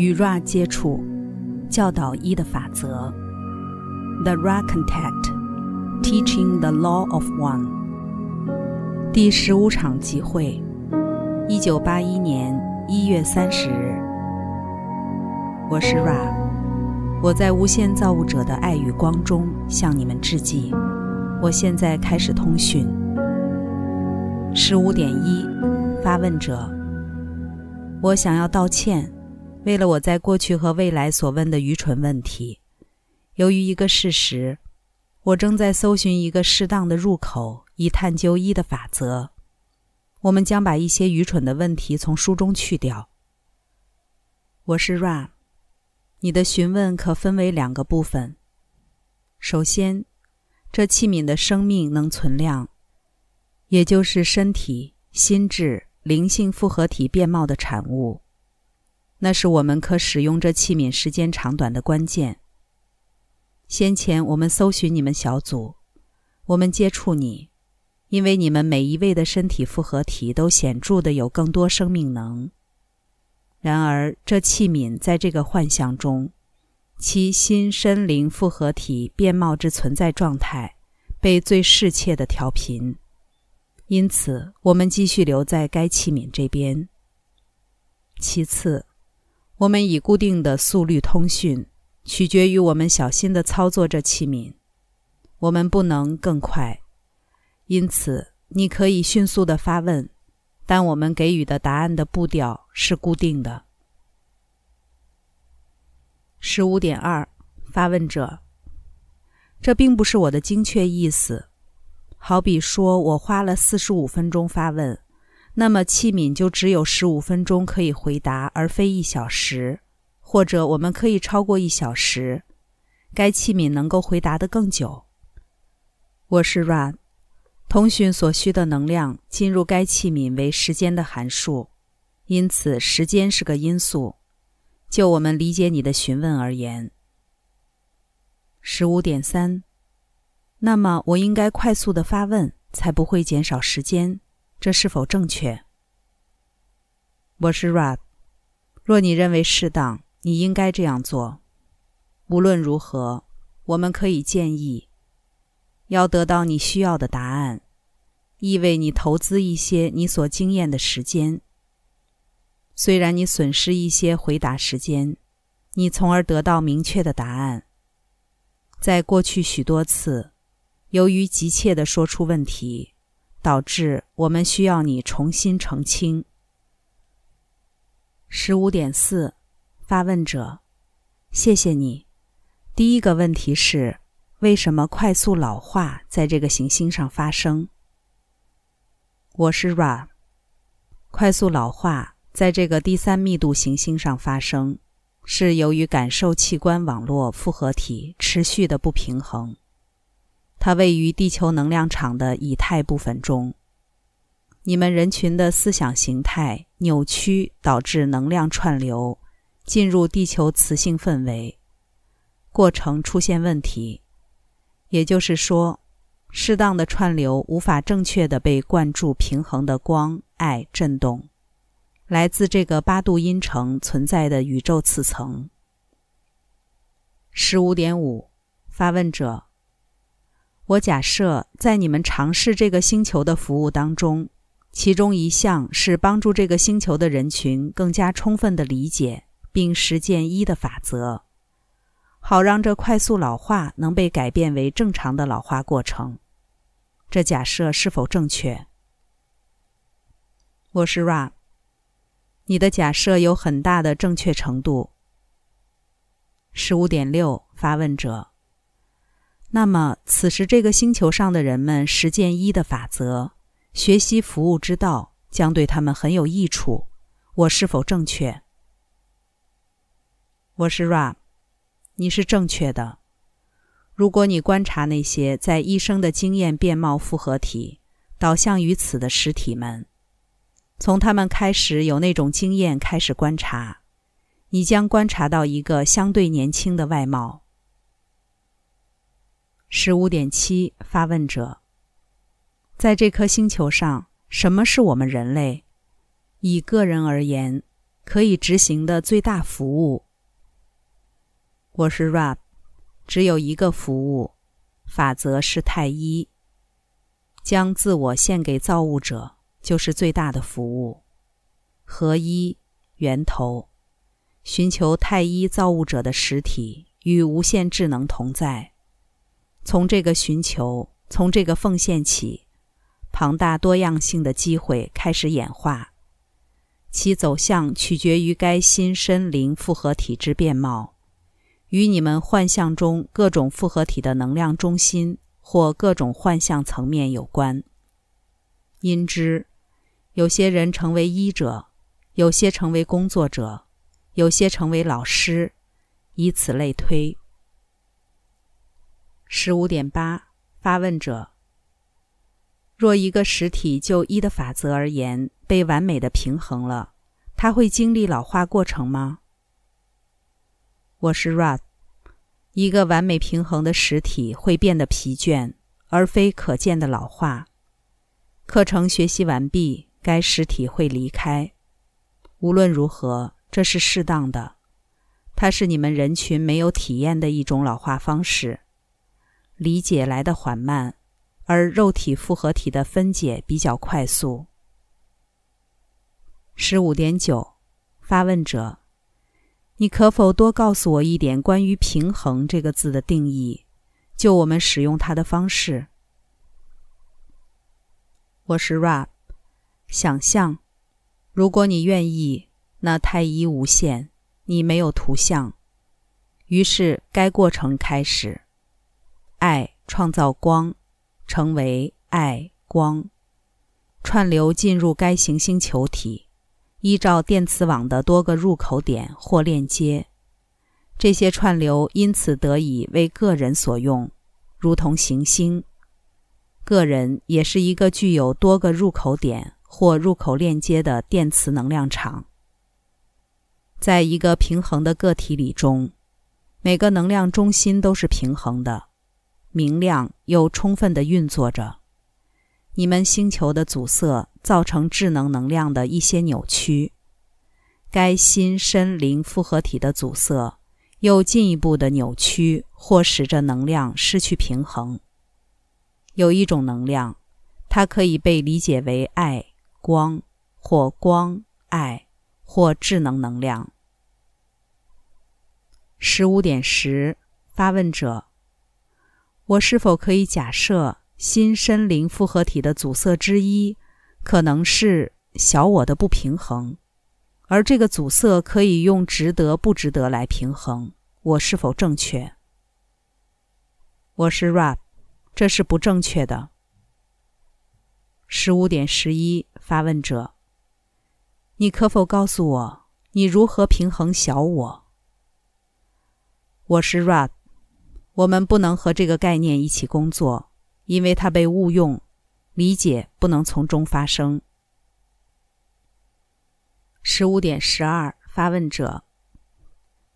与 Ra 接触，教导一的法则。The Ra Contact, Teaching the Law of One。第十五场集会，一九八一年一月三十日。我是 Ra，我在无限造物者的爱与光中向你们致敬。我现在开始通讯。十五点一，发问者，我想要道歉。为了我在过去和未来所问的愚蠢问题，由于一个事实，我正在搜寻一个适当的入口，以探究一的法则。我们将把一些愚蠢的问题从书中去掉。我是 Ra，你的询问可分为两个部分。首先，这器皿的生命能存量，也就是身体、心智、灵性复合体变貌的产物。那是我们可使用这器皿时间长短的关键。先前我们搜寻你们小组，我们接触你，因为你们每一位的身体复合体都显著的有更多生命能。然而，这器皿在这个幻象中，其心身灵复合体变貌之存在状态被最适切的调频，因此我们继续留在该器皿这边。其次。我们以固定的速率通讯，取决于我们小心的操作这器皿。我们不能更快，因此你可以迅速的发问，但我们给予的答案的步调是固定的。十五点二，发问者，这并不是我的精确意思。好比说我花了四十五分钟发问。那么器皿就只有十五分钟可以回答，而非一小时，或者我们可以超过一小时。该器皿能够回答的更久。我是 Run，通讯所需的能量进入该器皿为时间的函数，因此时间是个因素。就我们理解你的询问而言，十五点三，那么我应该快速的发问，才不会减少时间。这是否正确？我是 ra。若你认为适当，你应该这样做。无论如何，我们可以建议：要得到你需要的答案，意味你投资一些你所经验的时间。虽然你损失一些回答时间，你从而得到明确的答案。在过去许多次，由于急切地说出问题。导致我们需要你重新澄清。十五点四，发问者，谢谢你。第一个问题是：为什么快速老化在这个行星上发生？我是 Ra。快速老化在这个第三密度行星上发生，是由于感受器官网络复合体持续的不平衡。它位于地球能量场的以太部分中。你们人群的思想形态扭曲，导致能量串流进入地球磁性氛围，过程出现问题。也就是说，适当的串流无法正确的被灌注平衡的光、爱、震动，来自这个八度音程存在的宇宙次层。十五点五，发问者。我假设，在你们尝试这个星球的服务当中，其中一项是帮助这个星球的人群更加充分的理解并实践一的法则，好让这快速老化能被改变为正常的老化过程。这假设是否正确？我是 Ra。你的假设有很大的正确程度。十五点六，发问者。那么，此时这个星球上的人们实践一的法则，学习服务之道，将对他们很有益处。我是否正确？我是 Ra，你是正确的。如果你观察那些在医生的经验变貌复合体导向于此的实体们，从他们开始有那种经验开始观察，你将观察到一个相对年轻的外貌。十五点七，发问者。在这颗星球上，什么是我们人类？以个人而言，可以执行的最大服务。我是 Rab，只有一个服务，法则是太一。将自我献给造物者，就是最大的服务。合一源头，寻求太一造物者的实体与无限智能同在。从这个寻求，从这个奉献起，庞大多样性的机会开始演化。其走向取决于该新身灵复合体之变貌，与你们幻象中各种复合体的能量中心。或各种幻象层面有关。因之，有些人成为医者，有些成为工作者，有些成为老师，以此类推。十五点八，发问者：若一个实体就一的法则而言被完美的平衡了，它会经历老化过程吗？我是 Rad。一个完美平衡的实体会变得疲倦，而非可见的老化。课程学习完毕，该实体会离开。无论如何，这是适当的。它是你们人群没有体验的一种老化方式。理解来得缓慢，而肉体复合体的分解比较快速。十五点九，发问者。你可否多告诉我一点关于“平衡”这个字的定义？就我们使用它的方式。我是 Rap。想象，如果你愿意，那太一无限。你没有图像，于是该过程开始。爱创造光，成为爱光，串流进入该行星球体。依照电磁网的多个入口点或链接，这些串流因此得以为个人所用，如同行星。个人也是一个具有多个入口点或入口链接的电磁能量场。在一个平衡的个体里中，每个能量中心都是平衡的，明亮又充分地运作着。你们星球的阻塞造成智能能量的一些扭曲，该心身灵复合体的阻塞又进一步的扭曲或使这能量失去平衡。有一种能量，它可以被理解为爱、光或光、爱或智能能量。十五点十，发问者：我是否可以假设？新身灵复合体的阻塞之一，可能是小我的不平衡，而这个阻塞可以用值得不值得来平衡。我是否正确？我是 Rap，这是不正确的。十五点十一，发问者，你可否告诉我，你如何平衡小我？我是 Rap，我们不能和这个概念一起工作。因为它被误用，理解不能从中发生。十五点十二，发问者：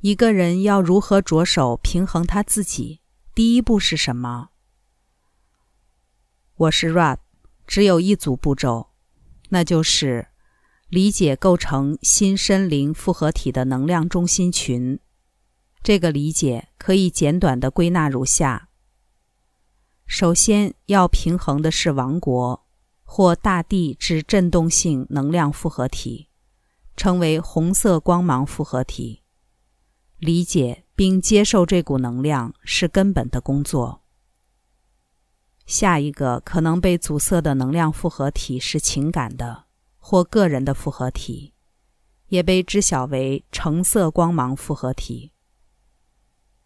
一个人要如何着手平衡他自己？第一步是什么？我是 Rad，只有一组步骤，那就是理解构成新身灵复合体的能量中心群。这个理解可以简短的归纳如下。首先要平衡的是王国或大地之振动性能量复合体，称为红色光芒复合体。理解并接受这股能量是根本的工作。下一个可能被阻塞的能量复合体是情感的或个人的复合体，也被知晓为橙色光芒复合体。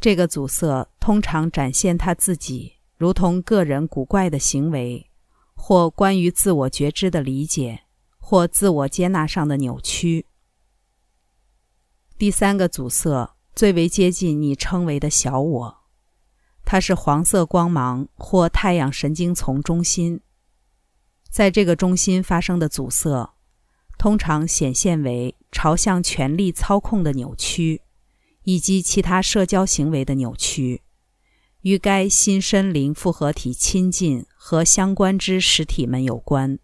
这个阻塞通常展现他自己。如同个人古怪的行为，或关于自我觉知的理解，或自我接纳上的扭曲。第三个阻塞最为接近你称为的小我，它是黄色光芒或太阳神经丛中心。在这个中心发生的阻塞，通常显现为朝向权力操控的扭曲，以及其他社交行为的扭曲。与该新身灵复合体亲近和相关之实体们有关。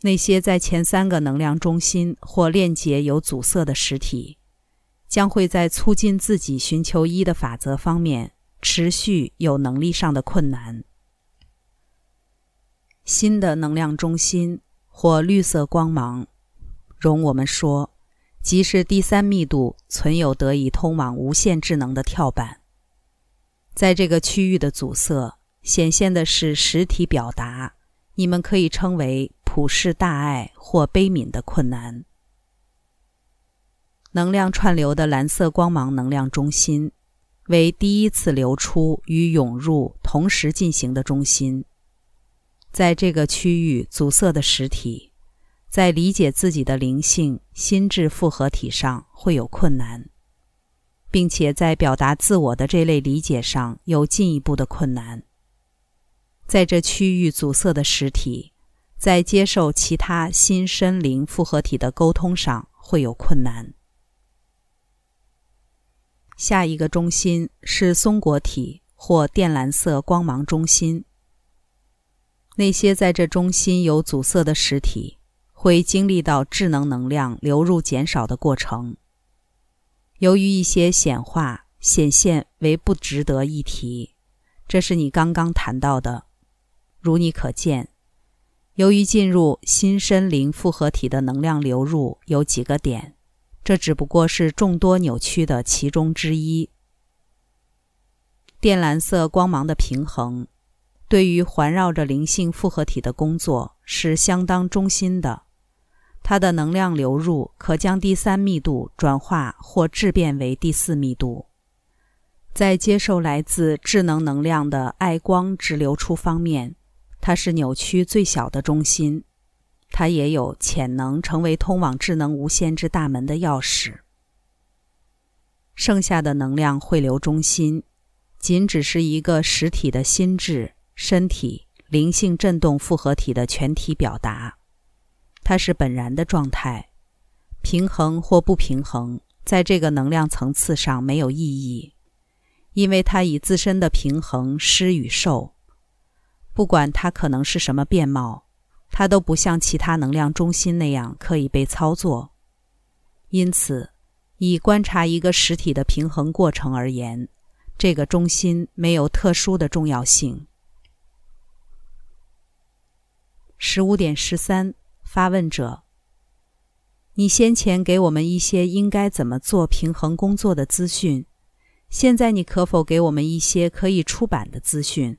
那些在前三个能量中心或链接有阻塞的实体，将会在促进自己寻求一的法则方面持续有能力上的困难。新的能量中心或绿色光芒，容我们说，即是第三密度存有得以通往无限智能的跳板。在这个区域的阻塞显现的是实体表达，你们可以称为普世大爱或悲悯的困难。能量串流的蓝色光芒能量中心，为第一次流出与涌入同时进行的中心。在这个区域阻塞的实体，在理解自己的灵性心智复合体上会有困难，并且在表达自我的这类理解上有进一步的困难。在这区域阻塞的实体，在接受其他心身灵复合体的沟通上会有困难。下一个中心是松果体或靛蓝色光芒中心。那些在这中心有阻塞的实体，会经历到智能能量流入减少的过程。由于一些显化显现为不值得一提，这是你刚刚谈到的。如你可见，由于进入新身灵复合体的能量流入有几个点，这只不过是众多扭曲的其中之一。靛蓝色光芒的平衡。对于环绕着灵性复合体的工作是相当中心的，它的能量流入可将第三密度转化或质变为第四密度。在接受来自智能能量的爱光直流出方面，它是扭曲最小的中心，它也有潜能成为通往智能无限之大门的钥匙。剩下的能量汇流中心，仅只是一个实体的心智。身体灵性振动复合体的全体表达，它是本然的状态，平衡或不平衡，在这个能量层次上没有意义，因为它以自身的平衡施与受，不管它可能是什么面貌，它都不像其他能量中心那样可以被操作。因此，以观察一个实体的平衡过程而言，这个中心没有特殊的重要性。十五点十三，发问者：你先前给我们一些应该怎么做平衡工作的资讯，现在你可否给我们一些可以出版的资讯？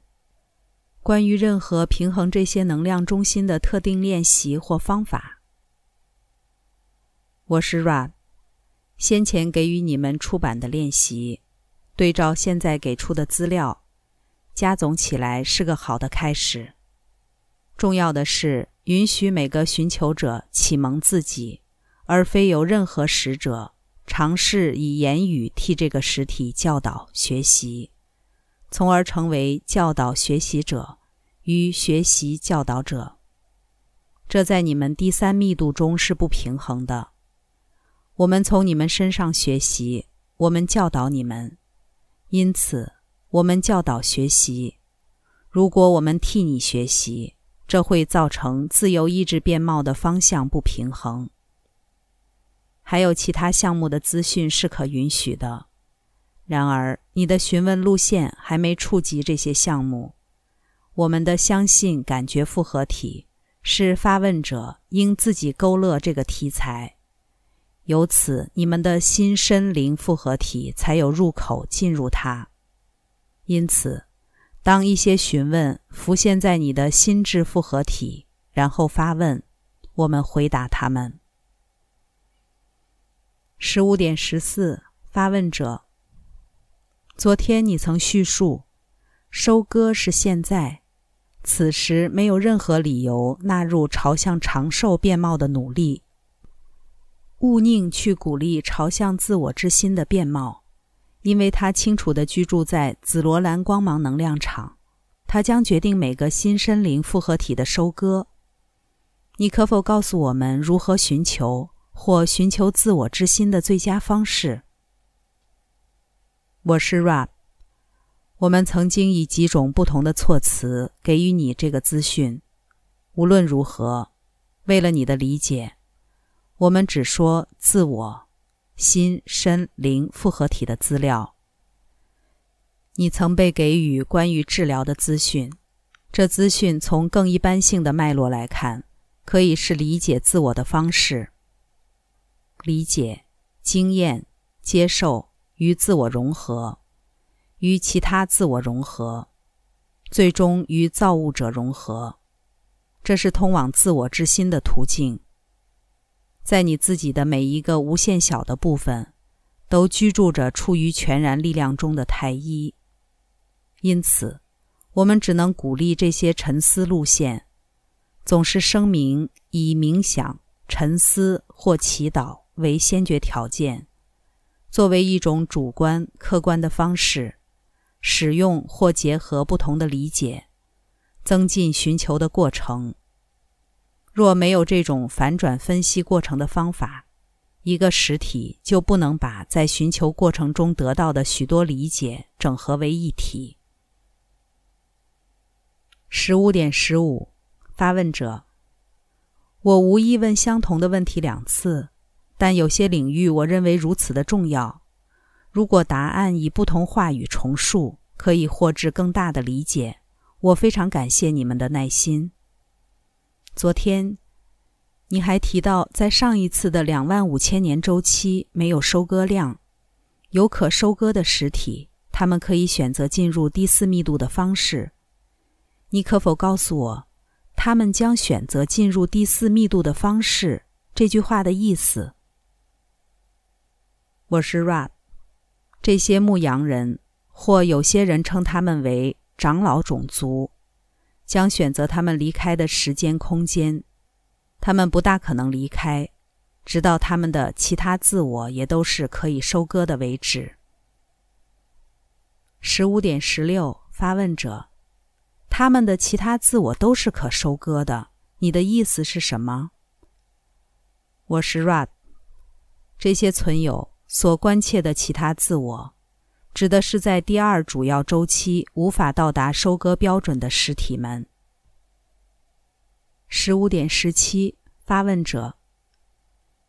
关于任何平衡这些能量中心的特定练习或方法？我是 Ra 先前给予你们出版的练习，对照现在给出的资料，加总起来是个好的开始。重要的是，允许每个寻求者启蒙自己，而非由任何使者尝试以言语替这个实体教导学习，从而成为教导学习者与学习教导者。这在你们第三密度中是不平衡的。我们从你们身上学习，我们教导你们，因此我们教导学习。如果我们替你学习，这会造成自由意志变貌的方向不平衡。还有其他项目的资讯是可允许的，然而你的询问路线还没触及这些项目。我们的相信感觉复合体是发问者应自己勾勒这个题材，由此你们的心身灵复合体才有入口进入它。因此。当一些询问浮现在你的心智复合体，然后发问，我们回答他们。十五点十四，发问者：昨天你曾叙述，收割是现在，此时没有任何理由纳入朝向长寿变貌的努力。勿宁去鼓励朝向自我之心的变貌。因为他清楚地居住在紫罗兰光芒能量场，他将决定每个新生灵复合体的收割。你可否告诉我们如何寻求或寻求自我之心的最佳方式？我是 Rab。我们曾经以几种不同的措辞给予你这个资讯。无论如何，为了你的理解，我们只说自我、心、身、灵复合体的资料。你曾被给予关于治疗的资讯，这资讯从更一般性的脉络来看，可以是理解自我的方式。理解、经验、接受与自我融合，与其他自我融合，最终与造物者融合。这是通往自我之心的途径。在你自己的每一个无限小的部分，都居住着处于全然力量中的太一。因此，我们只能鼓励这些沉思路线，总是声明以冥想、沉思或祈祷为先决条件，作为一种主观客观的方式，使用或结合不同的理解，增进寻求的过程。若没有这种反转分析过程的方法，一个实体就不能把在寻求过程中得到的许多理解整合为一体。十五点十五，发问者：我无意问相同的问题两次，但有些领域我认为如此的重要。如果答案以不同话语重述，可以获致更大的理解。我非常感谢你们的耐心。昨天，你还提到在上一次的两万五千年周期没有收割量，有可收割的实体，他们可以选择进入第四密度的方式。你可否告诉我，他们将选择进入第四密度的方式？这句话的意思。我是 Rab，这些牧羊人，或有些人称他们为长老种族，将选择他们离开的时间空间。他们不大可能离开，直到他们的其他自我也都是可以收割的为止。十五点十六，发问者。他们的其他自我都是可收割的。你的意思是什么？我是 Rad。这些存有所关切的其他自我，指的是在第二主要周期无法到达收割标准的实体们。十五点十七，发问者，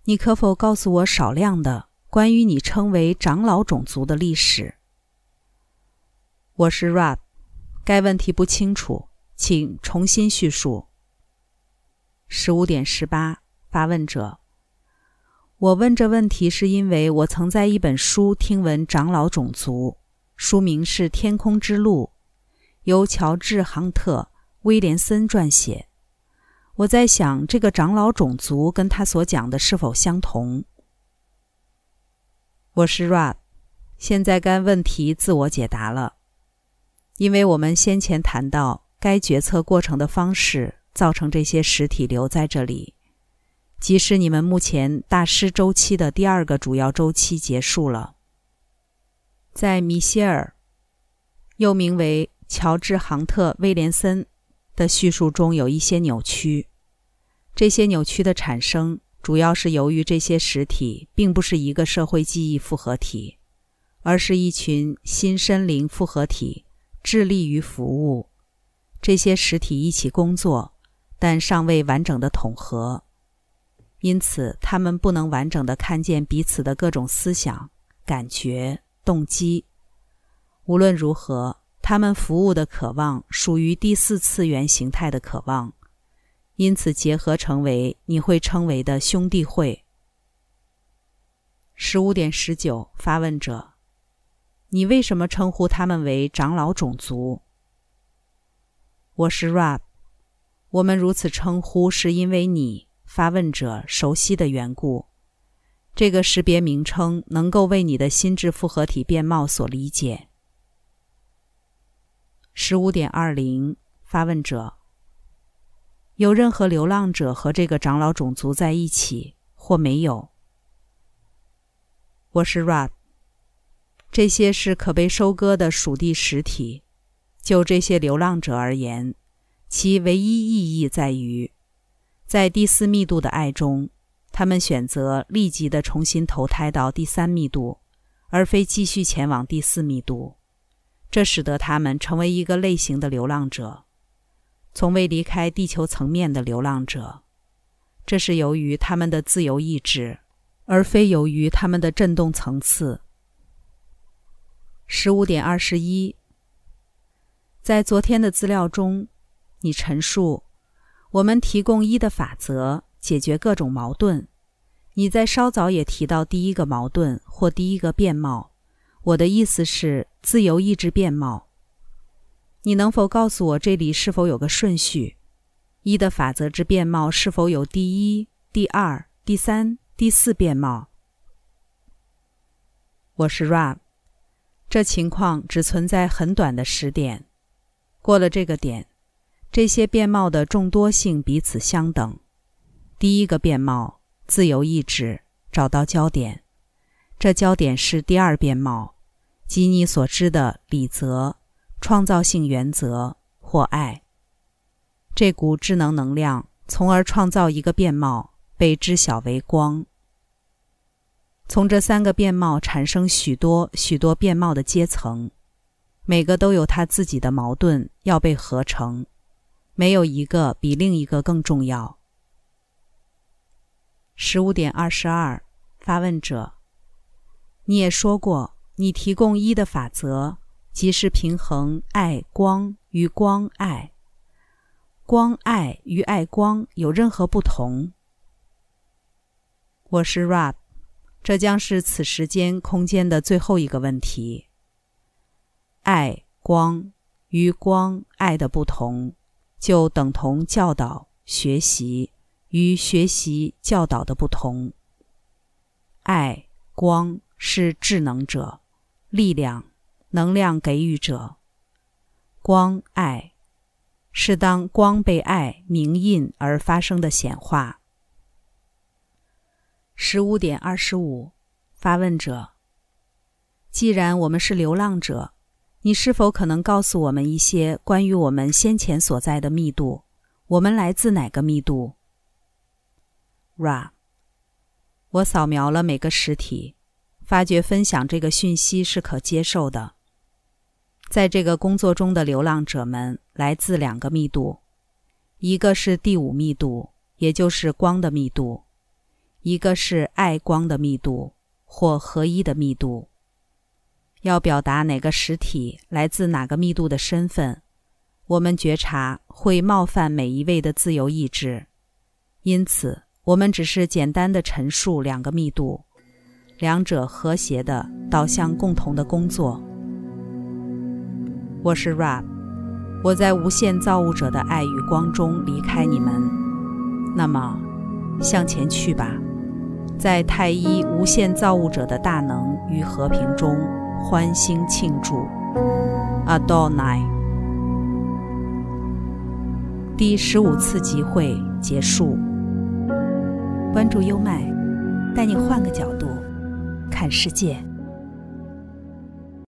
你可否告诉我少量的关于你称为长老种族的历史？我是 Rad。该问题不清楚，请重新叙述。十五点十八，发问者：我问这问题是因为我曾在一本书听闻长老种族，书名是《天空之路》，由乔治·杭特·威廉森撰写。我在想，这个长老种族跟他所讲的是否相同？我是 Rab，现在该问题自我解答了。因为我们先前谈到该决策过程的方式，造成这些实体留在这里，即使你们目前大师周期的第二个主要周期结束了。在米歇尔，又名为乔治·杭特·威廉森的叙述中，有一些扭曲。这些扭曲的产生，主要是由于这些实体并不是一个社会记忆复合体，而是一群新身灵复合体。致力于服务这些实体一起工作，但尚未完整的统合，因此他们不能完整的看见彼此的各种思想、感觉、动机。无论如何，他们服务的渴望属于第四次元形态的渴望，因此结合成为你会称为的兄弟会。十五点十九，发问者。你为什么称呼他们为长老种族？我是 Rab。我们如此称呼，是因为你发问者熟悉的缘故。这个识别名称能够为你的心智复合体变貌所理解。十五点二零，发问者：有任何流浪者和这个长老种族在一起，或没有？我是 Rad。这些是可被收割的属地实体。就这些流浪者而言，其唯一意义在于，在第四密度的爱中，他们选择立即的重新投胎到第三密度，而非继续前往第四密度。这使得他们成为一个类型的流浪者，从未离开地球层面的流浪者。这是由于他们的自由意志，而非由于他们的振动层次。十五点二十一，在昨天的资料中，你陈述我们提供一的法则解决各种矛盾。你在稍早也提到第一个矛盾或第一个变貌，我的意思是自由意志变貌。你能否告诉我这里是否有个顺序？一的法则之变貌是否有第一、第二、第三、第四变貌？我是 Rab，这情况只存在很短的时点，过了这个点，这些变貌的众多性彼此相等。第一个变貌，自由意志找到焦点，这焦点是第二变貌，即你所知的理则、创造性原则或爱。这股智能能量，从而创造一个变貌，被知晓为光。从这三个变貌产生许多许多变貌的阶层，每个都有它自己的矛盾要被合成，没有一个比另一个更重要。十五点二十二，发问者，你也说过，你提供一的法则，即是平衡爱光与光爱。光爱与爱光有任何不同？我是 Rab，这将是此时间空间的最后一个问题。爱光与光爱的不同，就等同教导学习与学习教导的不同。爱光是智能者、力量、能量给予者，光爱。是当光被爱明印而发生的显化。十五点二十五，发问者：既然我们是流浪者，你是否可能告诉我们一些关于我们先前所在的密度？我们来自哪个密度？Ra，我扫描了每个实体，发觉分享这个讯息是可接受的。在这个工作中的流浪者们来自两个密度，一个是第五密度，也就是光的密度；一个是爱光的密度或合一的密度。要表达哪个实体来自哪个密度的身份，我们觉察会冒犯每一位的自由意志，因此我们只是简单的陈述两个密度，两者和谐的导向共同的工作。我是 Rap，我在无限造物者的爱与光中离开你们。那么，向前去吧，在太一无限造物者的大能与和平中欢欣庆祝。Adonai。第十五次集会结束。关注优麦，带你换个角度看世界。